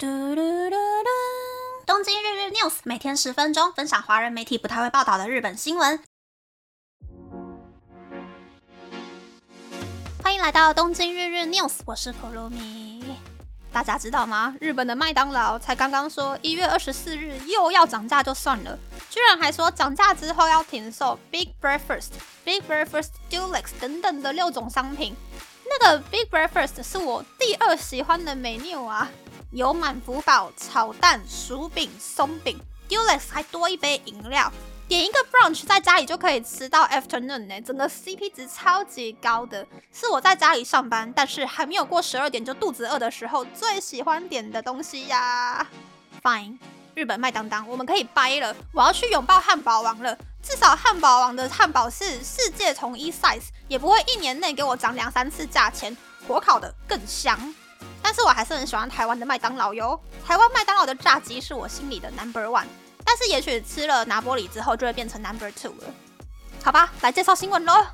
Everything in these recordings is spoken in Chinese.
嘟嘟嘟嘟！东京日日 news 每天十分钟，分享华人媒体不太会报道的日本新闻。欢迎来到东京日日 news，我是可露米。大家知道吗？日本的麦当劳才刚刚说一月二十四日又要涨价，就算了，居然还说涨价之后要停售 Big Breakfast、Big Breakfast Deluxe 等等的六种商品。那个 Big Breakfast 是我第二喜欢的 menu 啊。有满福堡炒蛋、薯饼、松饼，Deluxe 还多一杯饮料，点一个 brunch 在家里就可以吃到 afternoon 呢，整个 CP 值超级高的，是我在家里上班，但是还没有过十二点就肚子饿的时候最喜欢点的东西呀。Fine，日本麦当当，我们可以掰了，我要去拥抱汉堡王了，至少汉堡王的汉堡是世界统一 size，也不会一年内给我涨两三次价钱，火烤的更香。但是我还是很喜欢台湾的麦当劳哟。台湾麦当劳的炸鸡是我心里的 number one。但是也许吃了拿玻里之后就会变成 number two 了。好吧，来介绍新闻喽。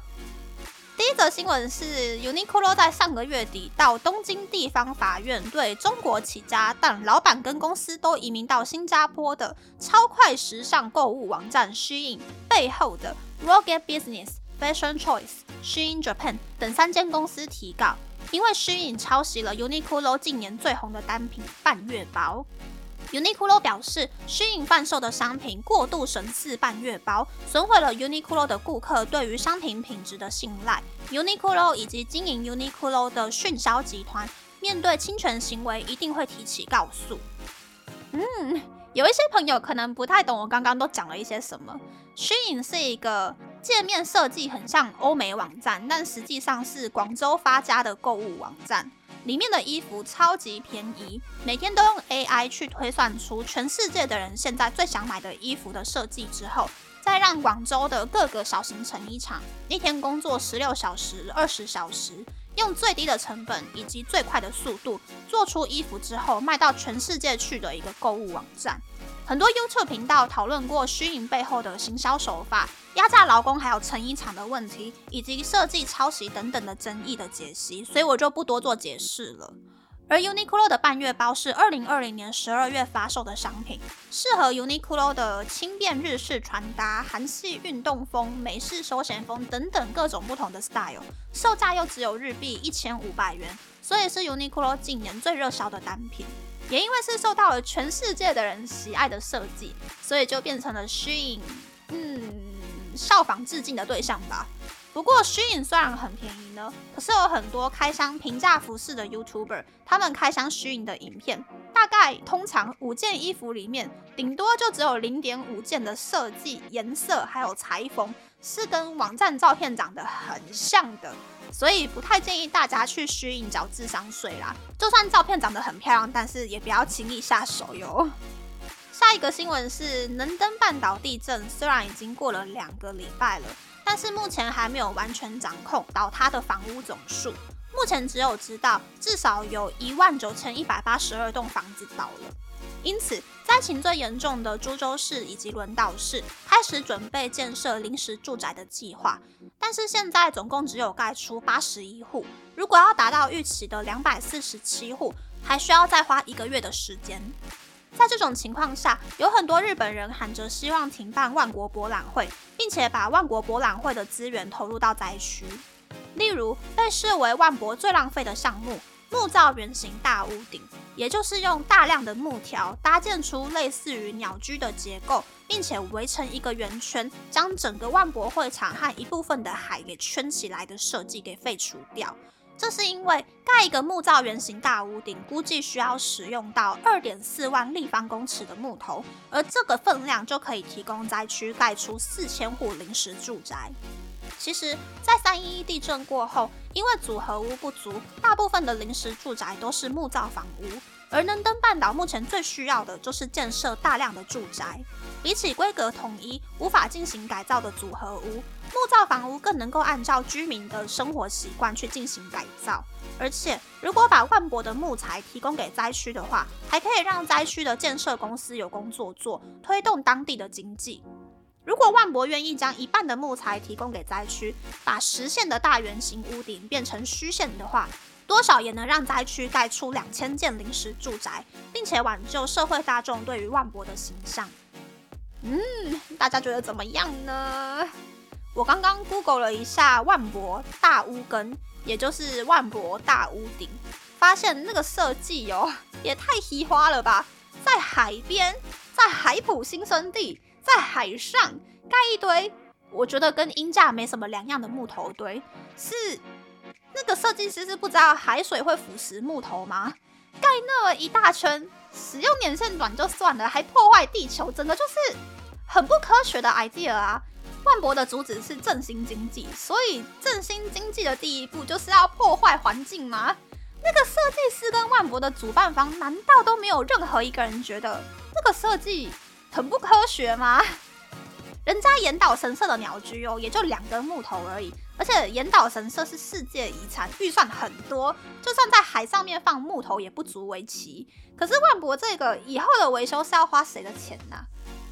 第一则新闻是 Uniqlo 在上个月底到东京地方法院对中国起家但老板跟公司都移民到新加坡的超快时尚购物网站 Shein 背后的 Rogue Business、Fashion Choice、Shein Japan 等三间公司提告。因为虚影抄袭了 Uniqlo 近年最红的单品半月包，Uniqlo 表示虚影贩售的商品过度神似半月包，损毁了 Uniqlo 的顾客对于商品品质的信赖。Uniqlo 以及经营 Uniqlo 的迅销集团面对侵权行为，一定会提起告诉。嗯，有一些朋友可能不太懂我刚刚都讲了一些什么。虚影是一个。界面设计很像欧美网站，但实际上是广州发家的购物网站。里面的衣服超级便宜，每天都用 AI 去推算出全世界的人现在最想买的衣服的设计之后，再让广州的各个小型成衣厂一天工作十六小时、二十小时，用最低的成本以及最快的速度做出衣服之后，卖到全世界去的一个购物网站。很多 YouTube 频道讨论过虚影背后的行销手法、压榨劳工，还有成衣厂的问题，以及设计抄袭等等的争议的解析，所以我就不多做解释了。而 Uniqlo 的半月包是二零二零年十二月发售的商品，适合 Uniqlo 的轻便日式穿搭、韩系运动风、美式休闲风等等各种不同的 style，售价又只有日币一千五百元，所以是 Uniqlo 近年最热销的单品。也因为是受到了全世界的人喜爱的设计，所以就变成了 Shein，嗯，效仿致敬的对象吧。不过 Shein 虽然很便宜呢，可是有很多开箱平价服饰的 YouTuber，他们开箱 Shein 的影片，大概通常五件衣服里面，顶多就只有零点五件的设计、颜色还有裁缝是跟网站照片长得很像的。所以不太建议大家去虚影缴智商税啦。就算照片长得很漂亮，但是也不要轻易下手哟。下一个新闻是能登半岛地震，虽然已经过了两个礼拜了，但是目前还没有完全掌控倒塌的房屋总数。目前只有知道至少有一万九千一百八十二栋房子倒了。因此，灾情最严重的株洲市以及轮岛市开始准备建设临时住宅的计划，但是现在总共只有盖出八十一户，如果要达到预期的两百四十七户，还需要再花一个月的时间。在这种情况下，有很多日本人喊着希望停办万国博览会，并且把万国博览会的资源投入到灾区，例如被视为万博最浪费的项目。木造圆形大屋顶，也就是用大量的木条搭建出类似于鸟居的结构，并且围成一个圆圈，将整个万博会场和一部分的海给圈起来的设计给废除掉。这是因为盖一个木造圆形大屋顶，估计需要使用到二点四万立方公尺的木头，而这个分量就可以提供灾区盖出四千户临时住宅。其实，在三一一地震过后，因为组合屋不足，大部分的临时住宅都是木造房屋。而能登半岛目前最需要的就是建设大量的住宅。比起规格统一、无法进行改造的组合屋，木造房屋更能够按照居民的生活习惯去进行改造。而且，如果把万博的木材提供给灾区的话，还可以让灾区的建设公司有工作做，推动当地的经济。如果万博愿意将一半的木材提供给灾区，把实线的大圆形屋顶变成虚线的话，多少也能让灾区盖出两千间临时住宅，并且挽救社会大众对于万博的形象。嗯，大家觉得怎么样呢？我刚刚 Google 了一下万博大屋根，也就是万博大屋顶，发现那个设计哦，也太奇花了吧！在海边，在海浦新生地，在海上盖一堆，我觉得跟英架没什么两样的木头堆，是那个设计师是不知道海水会腐蚀木头吗？盖那么一大圈，使用年限短就算了，还破坏地球，整个就是很不科学的 idea 啊！万博的主旨是振兴经济，所以振兴经济的第一步就是要破坏环境吗？那个设计师跟万博的主办方，难道都没有任何一个人觉得这个设计很不科学吗？人家岩岛神社的鸟居哦，也就两根木头而已，而且岩岛神社是世界遗产，预算很多，就算在海上面放木头也不足为奇。可是万博这个以后的维修是要花谁的钱呢？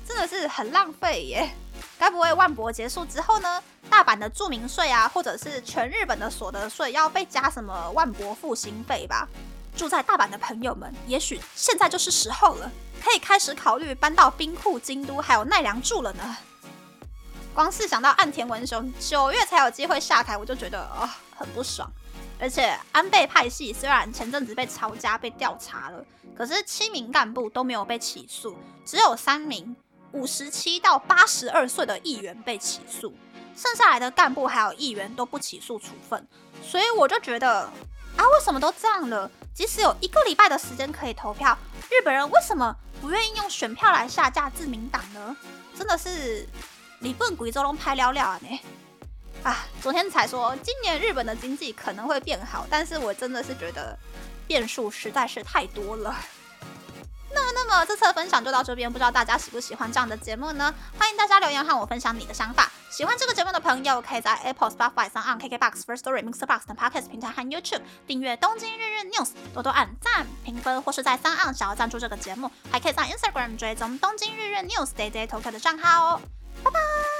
真的是很浪费耶！该不会万博结束之后呢，大阪的住民税啊，或者是全日本的所得税要被加什么万博复兴费吧？住在大阪的朋友们，也许现在就是时候了，可以开始考虑搬到兵库、京都还有奈良住了呢。光是想到岸田文雄九月才有机会下台，我就觉得哦很不爽。而且安倍派系虽然前阵子被抄家被调查了，可是七名干部都没有被起诉，只有三名。五十七到八十二岁的议员被起诉，剩下来的干部还有议员都不起诉处分，所以我就觉得啊，为什么都这样了？即使有一个礼拜的时间可以投票，日本人为什么不愿意用选票来下架自民党呢？真的是你不能贵州龙拍了了呢！啊，昨天才说今年日本的经济可能会变好，但是我真的是觉得变数实在是太多了。那那么这次的分享就到这边，不知道大家喜不喜欢这样的节目呢？欢迎大家留言和我分享你的想法。喜欢这个节目的朋友，可以在 Apple、Spotify、s o n KKBox、First Story、Mixer Box 等 Podcast 平台和 YouTube 订阅《东京日日 News》，多多按赞、评分，或是在三岸想要赞助这个节目，还可以在 Instagram 追踪《东京日日 News》Day Day Tokyo 的账号哦。拜拜。